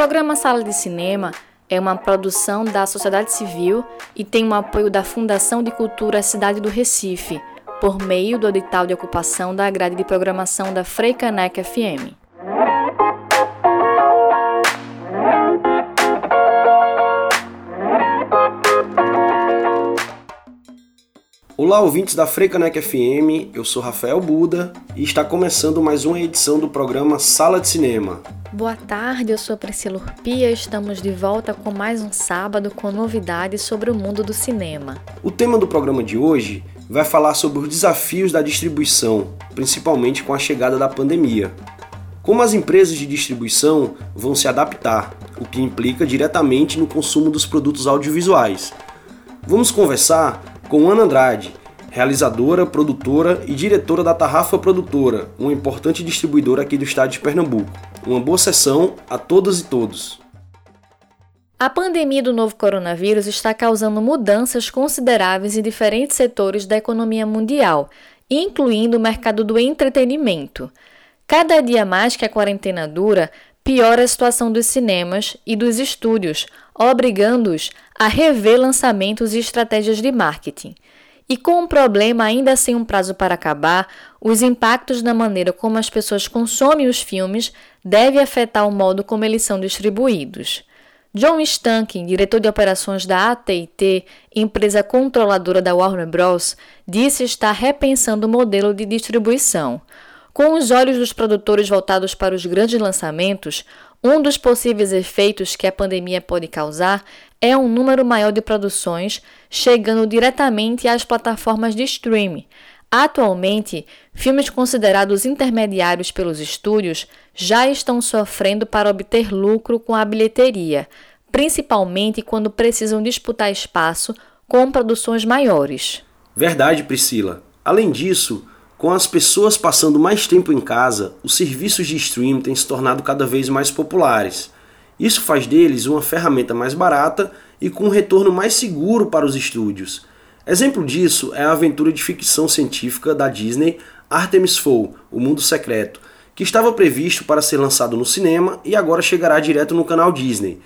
programa Sala de Cinema é uma produção da sociedade civil e tem o apoio da Fundação de Cultura Cidade do Recife, por meio do edital de ocupação da grade de programação da Freicaneca FM. Olá, ouvintes da Freicaneca FM, eu sou Rafael Buda e está começando mais uma edição do programa Sala de Cinema. Boa tarde, eu sou Priscila Urpia. Estamos de volta com mais um sábado com novidades sobre o mundo do cinema. O tema do programa de hoje vai falar sobre os desafios da distribuição, principalmente com a chegada da pandemia. Como as empresas de distribuição vão se adaptar, o que implica diretamente no consumo dos produtos audiovisuais. Vamos conversar com Ana Andrade, realizadora, produtora e diretora da Tarrafa Produtora, uma importante distribuidora aqui do estado de Pernambuco. Uma boa sessão a todas e todos. A pandemia do novo coronavírus está causando mudanças consideráveis em diferentes setores da economia mundial, incluindo o mercado do entretenimento. Cada dia mais que a quarentena dura, piora a situação dos cinemas e dos estúdios, obrigando-os a rever lançamentos e estratégias de marketing. E com o problema ainda sem um prazo para acabar, os impactos na maneira como as pessoas consomem os filmes devem afetar o modo como eles são distribuídos. John Stankin, diretor de operações da AT&T, empresa controladora da Warner Bros., disse estar repensando o modelo de distribuição. Com os olhos dos produtores voltados para os grandes lançamentos, um dos possíveis efeitos que a pandemia pode causar é um número maior de produções chegando diretamente às plataformas de streaming. Atualmente, filmes considerados intermediários pelos estúdios já estão sofrendo para obter lucro com a bilheteria, principalmente quando precisam disputar espaço com produções maiores. Verdade, Priscila. Além disso, com as pessoas passando mais tempo em casa, os serviços de streaming têm se tornado cada vez mais populares. Isso faz deles uma ferramenta mais barata e com um retorno mais seguro para os estúdios. Exemplo disso é a aventura de ficção científica da Disney Artemis Fowl, O Mundo Secreto, que estava previsto para ser lançado no cinema e agora chegará direto no canal Disney.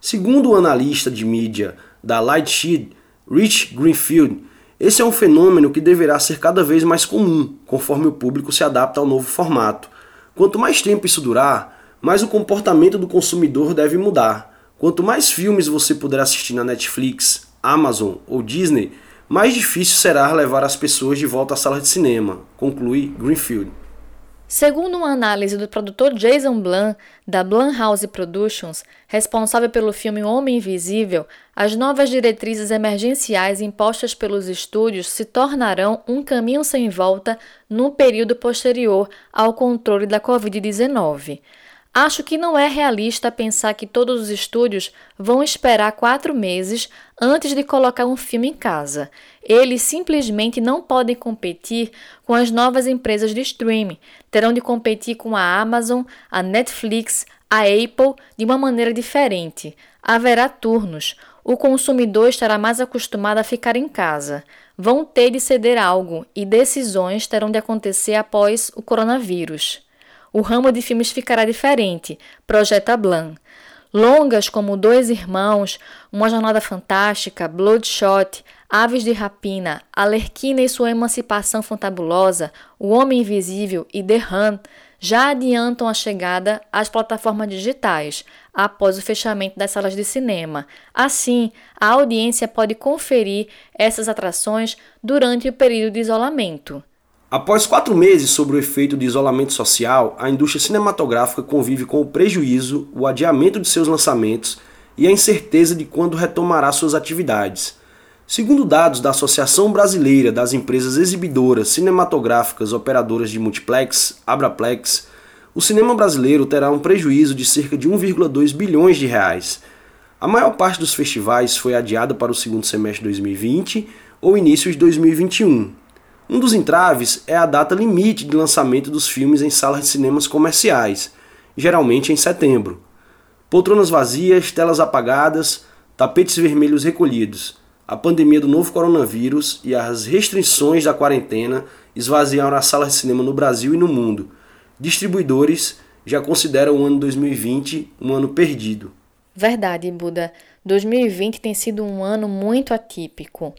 Segundo o analista de mídia da Lightshed, Rich Greenfield, esse é um fenômeno que deverá ser cada vez mais comum, conforme o público se adapta ao novo formato. Quanto mais tempo isso durar, mas o comportamento do consumidor deve mudar. Quanto mais filmes você puder assistir na Netflix, Amazon ou Disney, mais difícil será levar as pessoas de volta à sala de cinema, conclui Greenfield. Segundo uma análise do produtor Jason Blum, da Blumhouse Productions, responsável pelo filme Homem Invisível, as novas diretrizes emergenciais impostas pelos estúdios se tornarão um caminho sem volta no período posterior ao controle da Covid-19. Acho que não é realista pensar que todos os estúdios vão esperar quatro meses antes de colocar um filme em casa. Eles simplesmente não podem competir com as novas empresas de streaming. Terão de competir com a Amazon, a Netflix, a Apple de uma maneira diferente. Haverá turnos. O consumidor estará mais acostumado a ficar em casa. Vão ter de ceder algo e decisões terão de acontecer após o coronavírus o ramo de filmes ficará diferente, projeta Blanc. Longas como Dois Irmãos, Uma Jornada Fantástica, Bloodshot, Aves de Rapina, Alerquina e sua Emancipação Fantabulosa, O Homem Invisível e The Hun já adiantam a chegada às plataformas digitais após o fechamento das salas de cinema. Assim, a audiência pode conferir essas atrações durante o período de isolamento. Após quatro meses sobre o efeito de isolamento social, a indústria cinematográfica convive com o prejuízo, o adiamento de seus lançamentos e a incerteza de quando retomará suas atividades. Segundo dados da Associação Brasileira das Empresas Exibidoras Cinematográficas Operadoras de Multiplex, Abraplex, o cinema brasileiro terá um prejuízo de cerca de 1,2 bilhões de reais. A maior parte dos festivais foi adiada para o segundo semestre de 2020 ou início de 2021. Um dos entraves é a data limite de lançamento dos filmes em salas de cinemas comerciais, geralmente em setembro. Poltronas vazias, telas apagadas, tapetes vermelhos recolhidos. A pandemia do novo coronavírus e as restrições da quarentena esvaziaram as salas de cinema no Brasil e no mundo. Distribuidores já considera o ano 2020 um ano perdido. Verdade, Buda. 2020 tem sido um ano muito atípico.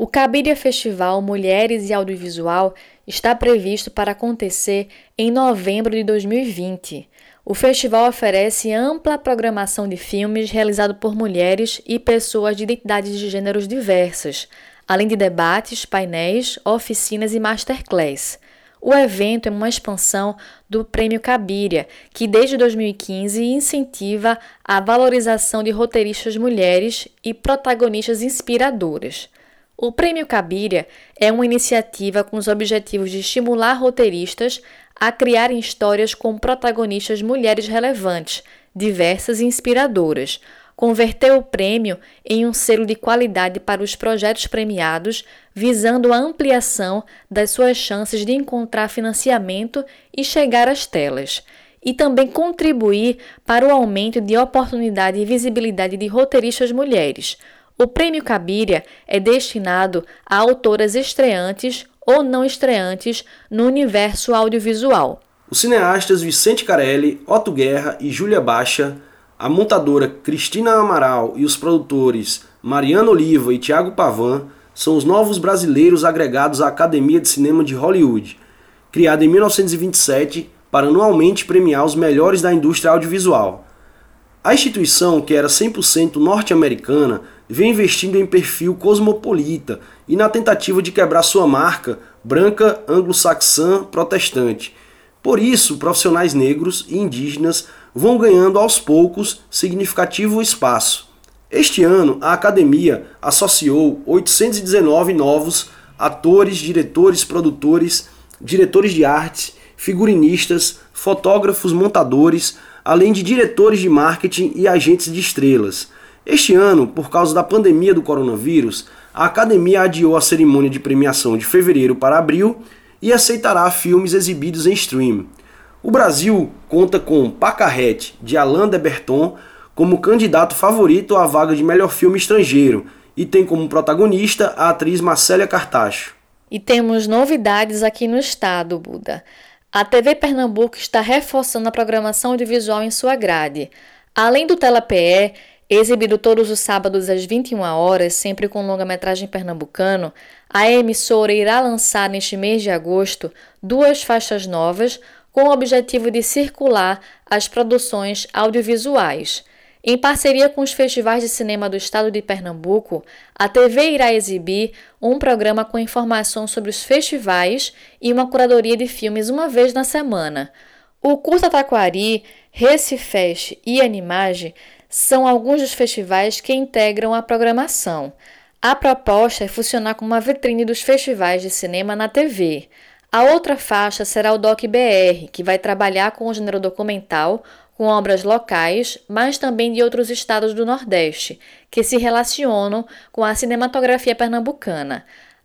O Cabiria Festival Mulheres e Audiovisual está previsto para acontecer em novembro de 2020. O festival oferece ampla programação de filmes realizado por mulheres e pessoas de identidades de gêneros diversas, além de debates, painéis, oficinas e masterclass. O evento é uma expansão do Prêmio Cabiria, que desde 2015 incentiva a valorização de roteiristas mulheres e protagonistas inspiradoras. O Prêmio Cabiria é uma iniciativa com os objetivos de estimular roteiristas a criarem histórias com protagonistas mulheres relevantes, diversas e inspiradoras, converter o prêmio em um selo de qualidade para os projetos premiados, visando a ampliação das suas chances de encontrar financiamento e chegar às telas, e também contribuir para o aumento de oportunidade e visibilidade de roteiristas mulheres o Prêmio Cabiria é destinado a autoras estreantes ou não estreantes no universo audiovisual. Os cineastas Vicente Carelli, Otto Guerra e Júlia Baixa, a montadora Cristina Amaral e os produtores Mariana Oliva e Tiago Pavan são os novos brasileiros agregados à Academia de Cinema de Hollywood, criada em 1927 para anualmente premiar os melhores da indústria audiovisual. A instituição, que era 100% norte-americana, vem investindo em perfil cosmopolita e na tentativa de quebrar sua marca branca anglo-saxã protestante. Por isso, profissionais negros e indígenas vão ganhando aos poucos significativo espaço. Este ano, a academia associou 819 novos atores, diretores, produtores, diretores de arte, figurinistas, fotógrafos, montadores, além de diretores de marketing e agentes de estrelas. Este ano, por causa da pandemia do coronavírus, a academia adiou a cerimônia de premiação de fevereiro para abril e aceitará filmes exibidos em stream. O Brasil conta com Pacarrete, de Alain de Berton, como candidato favorito à vaga de melhor filme estrangeiro e tem como protagonista a atriz Marcélia Cartacho. E temos novidades aqui no estado, Buda. A TV Pernambuco está reforçando a programação audiovisual em sua grade. Além do Tela PE, exibido todos os sábados às 21 horas, sempre com longa-metragem pernambucano, a emissora irá lançar neste mês de agosto duas faixas novas com o objetivo de circular as produções audiovisuais. Em parceria com os festivais de cinema do estado de Pernambuco, a TV irá exibir um programa com informações sobre os festivais e uma curadoria de filmes uma vez na semana. O Curta Taquari, Recifest e Animage são alguns dos festivais que integram a programação. A proposta é funcionar como uma vitrine dos festivais de cinema na TV. A outra faixa será o Doc BR, que vai trabalhar com o gênero documental, com obras locais, mas também de outros estados do Nordeste, que se relacionam com a cinematografia pernambucana.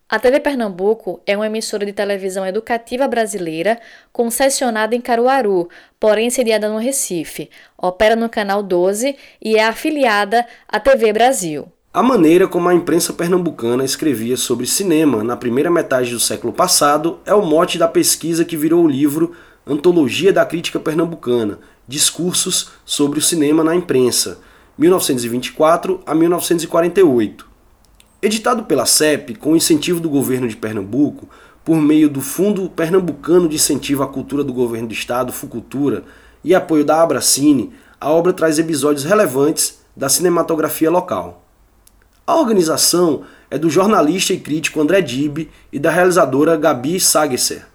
A TV Pernambuco é uma emissora de televisão educativa brasileira concessionada em Caruaru, porém sediada no Recife. Opera no canal 12 e é afiliada à TV Brasil. A maneira como a imprensa pernambucana escrevia sobre cinema na primeira metade do século passado é o mote da pesquisa que virou o livro Antologia da Crítica Pernambucana, Discursos sobre o Cinema na Imprensa, 1924 a 1948. Editado pela CEP, com incentivo do governo de Pernambuco, por meio do Fundo Pernambucano de Incentivo à Cultura do Governo do Estado, FUCultura, e apoio da Abracine, a obra traz episódios relevantes da cinematografia local. A organização é do jornalista e crítico André Dib e da realizadora Gabi Sagesser.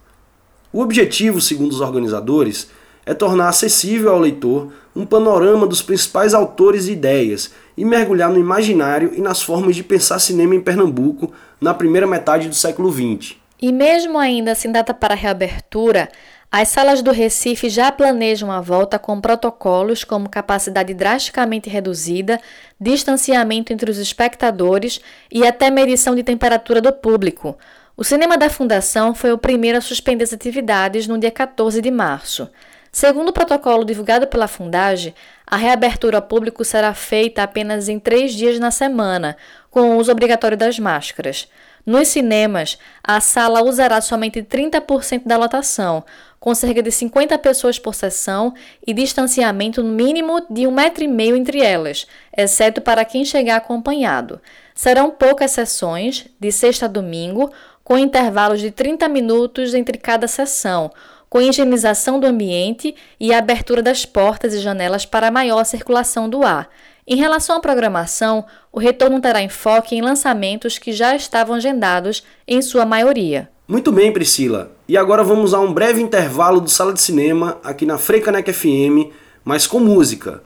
O objetivo, segundo os organizadores, é tornar acessível ao leitor um panorama dos principais autores e ideias e mergulhar no imaginário e nas formas de pensar cinema em Pernambuco na primeira metade do século XX. E mesmo ainda sem data para reabertura, as salas do Recife já planejam a volta com protocolos como capacidade drasticamente reduzida, distanciamento entre os espectadores e até medição de temperatura do público. O cinema da Fundação foi o primeiro a suspender as atividades no dia 14 de março. Segundo o protocolo divulgado pela Fundage, a reabertura ao público será feita apenas em três dias na semana, com o uso obrigatório das máscaras. Nos cinemas, a sala usará somente 30% da lotação, com cerca de 50 pessoas por sessão e distanciamento mínimo de um metro e meio entre elas, exceto para quem chegar acompanhado. Serão poucas sessões, de sexta a domingo, com intervalos de 30 minutos entre cada sessão, com higienização do ambiente e abertura das portas e janelas para maior circulação do ar. Em relação à programação, o retorno terá enfoque em lançamentos que já estavam agendados, em sua maioria. Muito bem, Priscila. E agora vamos a um breve intervalo do Sala de Cinema aqui na Freicanec FM, mas com música.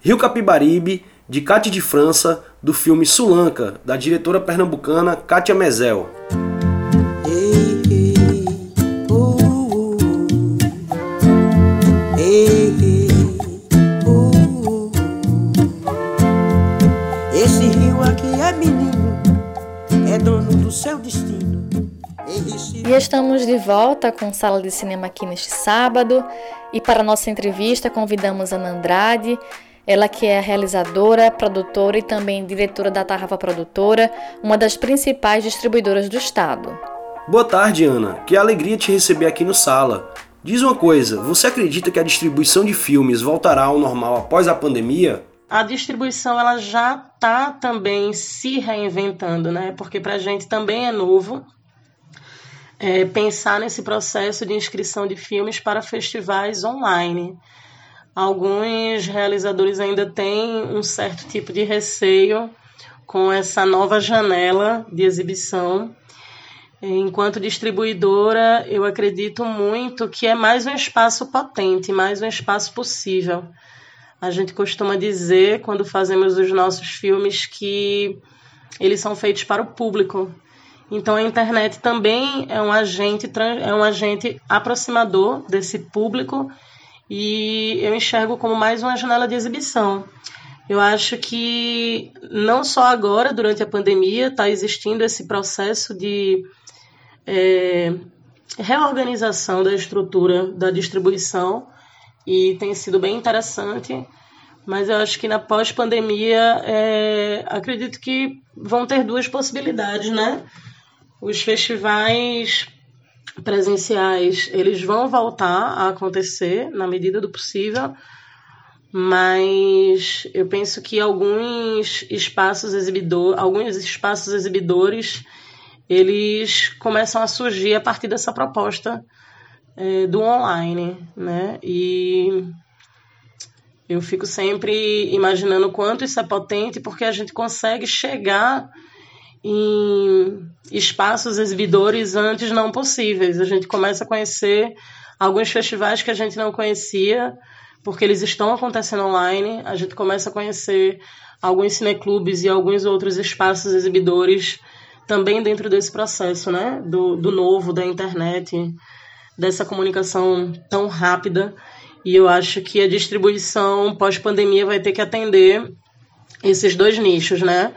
Rio Capibaribe, de Cátia de França, do filme Sulanca, da diretora pernambucana Kátia Mezel. E estamos de volta com Sala de Cinema aqui neste sábado. E para nossa entrevista convidamos a Ana Andrade, ela que é realizadora, produtora e também diretora da Tarrafa Produtora, uma das principais distribuidoras do estado. Boa tarde, Ana. Que alegria te receber aqui no Sala. Diz uma coisa, você acredita que a distribuição de filmes voltará ao normal após a pandemia? a distribuição ela já está também se reinventando, né? Porque para a gente também é novo é, pensar nesse processo de inscrição de filmes para festivais online. Alguns realizadores ainda têm um certo tipo de receio com essa nova janela de exibição. Enquanto distribuidora, eu acredito muito que é mais um espaço potente, mais um espaço possível a gente costuma dizer, quando fazemos os nossos filmes, que eles são feitos para o público. Então a internet também é um agente, é um agente aproximador desse público e eu enxergo como mais uma janela de exibição. Eu acho que não só agora, durante a pandemia, está existindo esse processo de é, reorganização da estrutura da distribuição, e tem sido bem interessante. Mas eu acho que na pós-pandemia, é, acredito que vão ter duas possibilidades, né? Os festivais presenciais, eles vão voltar a acontecer na medida do possível, mas eu penso que alguns espaços exibidor, alguns espaços exibidores, eles começam a surgir a partir dessa proposta é, do online, né? E eu fico sempre imaginando quanto isso é potente, porque a gente consegue chegar em espaços exibidores antes não possíveis. A gente começa a conhecer alguns festivais que a gente não conhecia, porque eles estão acontecendo online. A gente começa a conhecer alguns cineclubes e alguns outros espaços exibidores também dentro desse processo, né? Do, do novo, da internet dessa comunicação tão rápida. E eu acho que a distribuição pós-pandemia vai ter que atender esses dois nichos, né?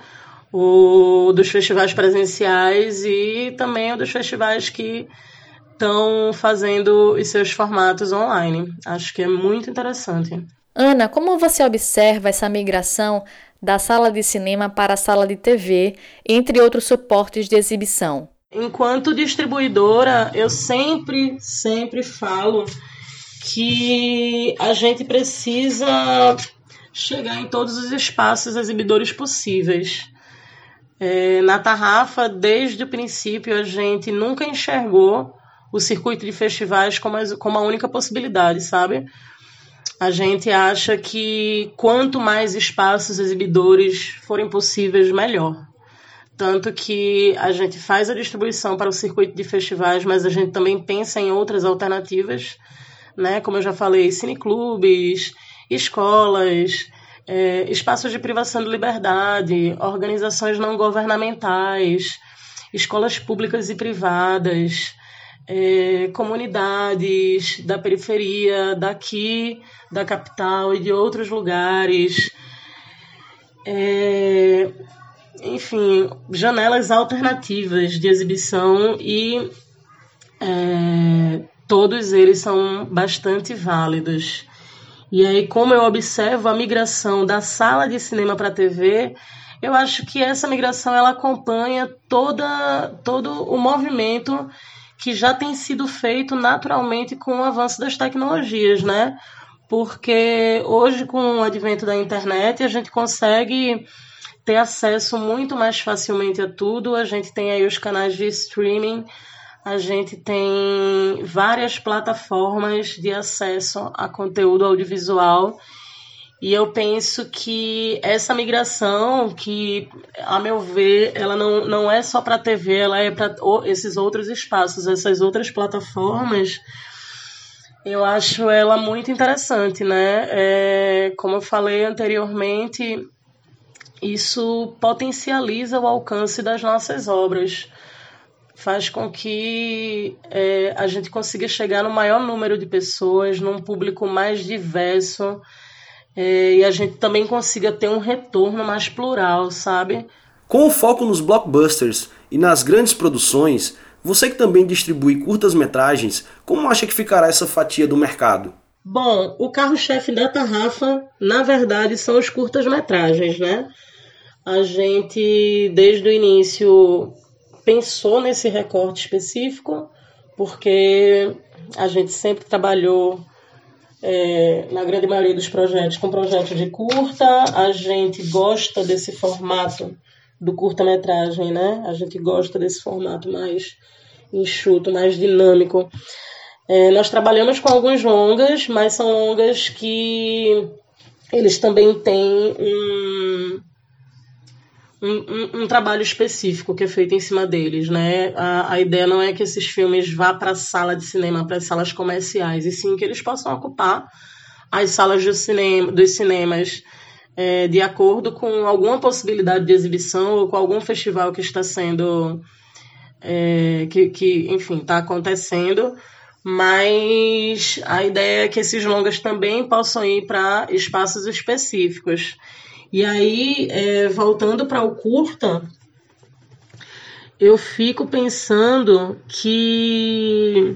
O dos festivais presenciais e também o dos festivais que estão fazendo os seus formatos online. Acho que é muito interessante. Ana, como você observa essa migração da sala de cinema para a sala de TV, entre outros suportes de exibição? Enquanto distribuidora, eu sempre, sempre falo que a gente precisa chegar em todos os espaços exibidores possíveis. É, na Tarrafa, desde o princípio, a gente nunca enxergou o circuito de festivais como a, como a única possibilidade, sabe? A gente acha que quanto mais espaços exibidores forem possíveis, melhor. Tanto que a gente faz a distribuição para o circuito de festivais, mas a gente também pensa em outras alternativas, né? Como eu já falei, cineclubes, escolas, é, espaços de privação de liberdade, organizações não governamentais, escolas públicas e privadas, é, comunidades da periferia, daqui, da capital e de outros lugares. É, enfim, janelas alternativas de exibição e é, todos eles são bastante válidos. E aí, como eu observo a migração da sala de cinema para a TV, eu acho que essa migração ela acompanha toda, todo o movimento que já tem sido feito naturalmente com o avanço das tecnologias, né? Porque hoje, com o advento da internet, a gente consegue ter acesso muito mais facilmente a tudo. A gente tem aí os canais de streaming, a gente tem várias plataformas de acesso a conteúdo audiovisual. E eu penso que essa migração, que, a meu ver, ela não, não é só para a TV, ela é para esses outros espaços, essas outras plataformas. Eu acho ela muito interessante, né? É, como eu falei anteriormente, isso potencializa o alcance das nossas obras, faz com que é, a gente consiga chegar no maior número de pessoas, num público mais diverso, é, e a gente também consiga ter um retorno mais plural, sabe? Com o foco nos blockbusters e nas grandes produções, você que também distribui curtas-metragens, como acha que ficará essa fatia do mercado? Bom, o carro-chefe da Tarrafa, na verdade, são os curtas-metragens, né? A gente, desde o início, pensou nesse recorte específico, porque a gente sempre trabalhou, é, na grande maioria dos projetos, com projetos de curta, a gente gosta desse formato do curta-metragem, né? A gente gosta desse formato mais enxuto, mais dinâmico. É, nós trabalhamos com alguns longas, mas são longas que eles também têm um, um, um, um, trabalho específico que é feito em cima deles, né? A, a ideia não é que esses filmes vá para a sala de cinema, para as salas comerciais, e sim que eles possam ocupar as salas do cinema, dos cinemas é, de acordo com alguma possibilidade de exibição ou com algum festival que está sendo é, que, que, enfim, está acontecendo, mas a ideia é que esses longas também possam ir para espaços específicos. E aí, é, voltando para o curta, eu fico pensando que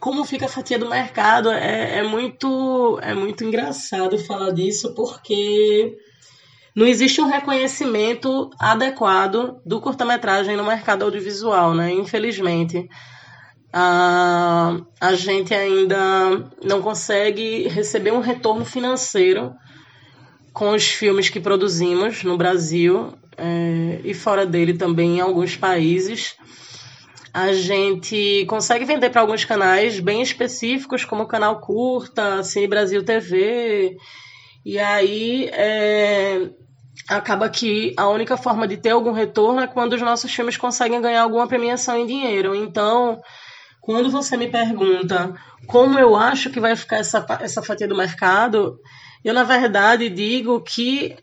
como fica a fatia do mercado é, é muito é muito engraçado falar disso porque não existe um reconhecimento adequado do curta-metragem no mercado audiovisual, né? Infelizmente. A, a gente ainda não consegue receber um retorno financeiro com os filmes que produzimos no Brasil é, e fora dele também em alguns países. A gente consegue vender para alguns canais bem específicos, como o canal Curta, Cine Brasil TV. E aí é, acaba que a única forma de ter algum retorno é quando os nossos filmes conseguem ganhar alguma premiação em dinheiro. Então, quando você me pergunta como eu acho que vai ficar essa, essa fatia do mercado, eu, na verdade, digo que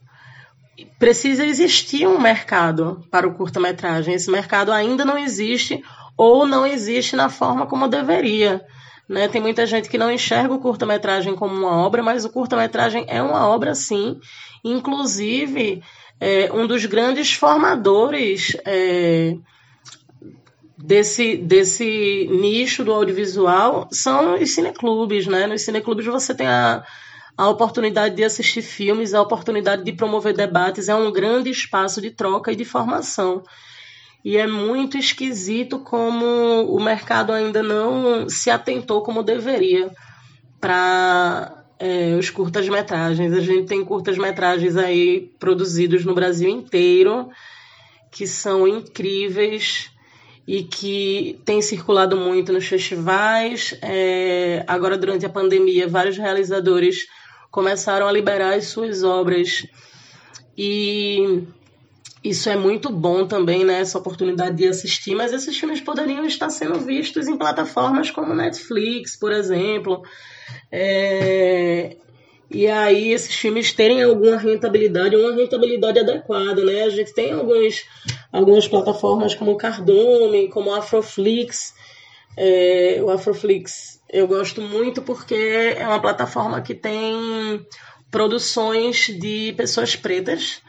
precisa existir um mercado para o curta-metragem. Esse mercado ainda não existe ou não existe na forma como deveria. Né? Tem muita gente que não enxerga o curta-metragem como uma obra, mas o curta-metragem é uma obra sim. Inclusive, é, um dos grandes formadores é, desse, desse nicho do audiovisual são os cineclubes. Né? Nos cineclubes você tem a, a oportunidade de assistir filmes, a oportunidade de promover debates, é um grande espaço de troca e de formação. E é muito esquisito como o mercado ainda não se atentou como deveria para é, os curtas-metragens. A gente tem curtas-metragens aí produzidos no Brasil inteiro que são incríveis e que têm circulado muito nos festivais. É, agora, durante a pandemia, vários realizadores começaram a liberar as suas obras e isso é muito bom também, né? Essa oportunidade de assistir, mas esses filmes poderiam estar sendo vistos em plataformas como Netflix, por exemplo. É... E aí esses filmes terem alguma rentabilidade, uma rentabilidade adequada, né? A gente tem alguns, algumas plataformas como Cardome, como Afroflix. É... O Afroflix eu gosto muito porque é uma plataforma que tem produções de pessoas pretas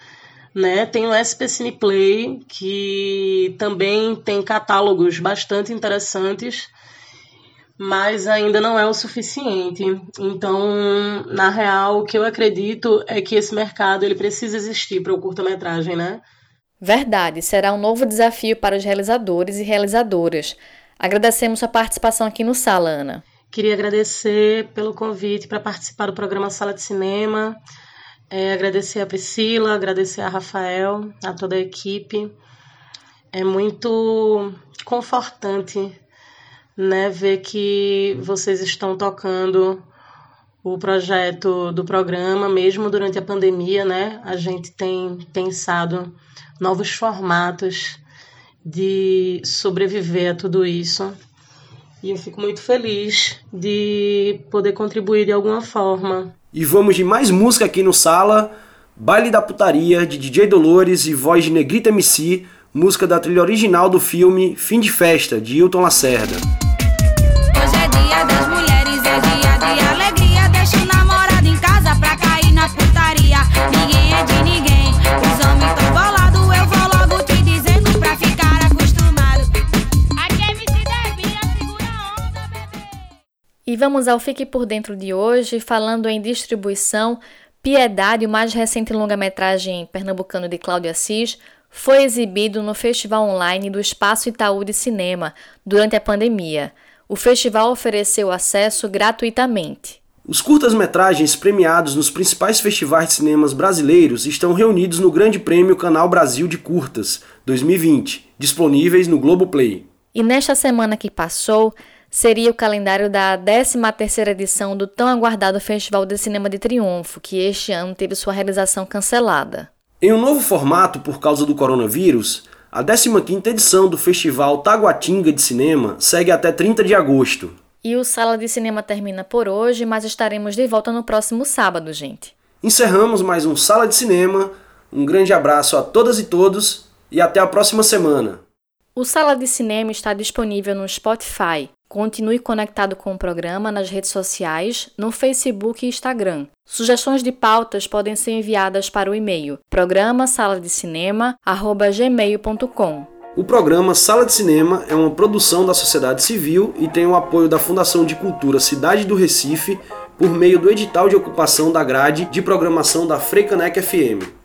né? Tem o SP Cine Play, que também tem catálogos bastante interessantes. mas ainda não é o suficiente. Então, na real, o que eu acredito é que esse mercado ele precisa existir para o curta-metragem, né? Verdade, será um novo desafio para os realizadores e realizadoras. Agradecemos a participação aqui no Sala, Ana. Queria agradecer pelo convite para participar do programa Sala de Cinema. É, agradecer a Priscila, agradecer a Rafael, a toda a equipe. É muito confortante né, ver que vocês estão tocando o projeto do programa, mesmo durante a pandemia, né? A gente tem pensado novos formatos de sobreviver a tudo isso. E eu fico muito feliz de poder contribuir de alguma forma. E vamos de mais música aqui no Sala. Baile da Putaria, de DJ Dolores e voz de Negrita MC, música da trilha original do filme Fim de Festa, de Hilton Lacerda. E vamos ao Fique por Dentro de hoje, falando em distribuição. Piedade, o mais recente longa-metragem pernambucano de Cláudio Assis, foi exibido no Festival Online do Espaço Itaú de Cinema durante a pandemia. O festival ofereceu acesso gratuitamente. Os curtas-metragens premiados nos principais festivais de cinemas brasileiros estão reunidos no Grande Prêmio Canal Brasil de Curtas 2020, disponíveis no Globoplay. E nesta semana que passou, seria o calendário da 13ª edição do tão aguardado Festival de Cinema de Triunfo, que este ano teve sua realização cancelada. Em um novo formato por causa do coronavírus, a 15ª edição do Festival Taguatinga de Cinema segue até 30 de agosto. E o Sala de Cinema termina por hoje, mas estaremos de volta no próximo sábado, gente. Encerramos mais um Sala de Cinema. Um grande abraço a todas e todos e até a próxima semana. O Sala de Cinema está disponível no Spotify, Continue conectado com o programa nas redes sociais, no Facebook e Instagram. Sugestões de pautas podem ser enviadas para o e-mail programa sala de cinema gmail.com. O programa Sala de Cinema é uma produção da sociedade civil e tem o apoio da Fundação de Cultura Cidade do Recife por meio do edital de ocupação da grade de programação da Freicanec FM.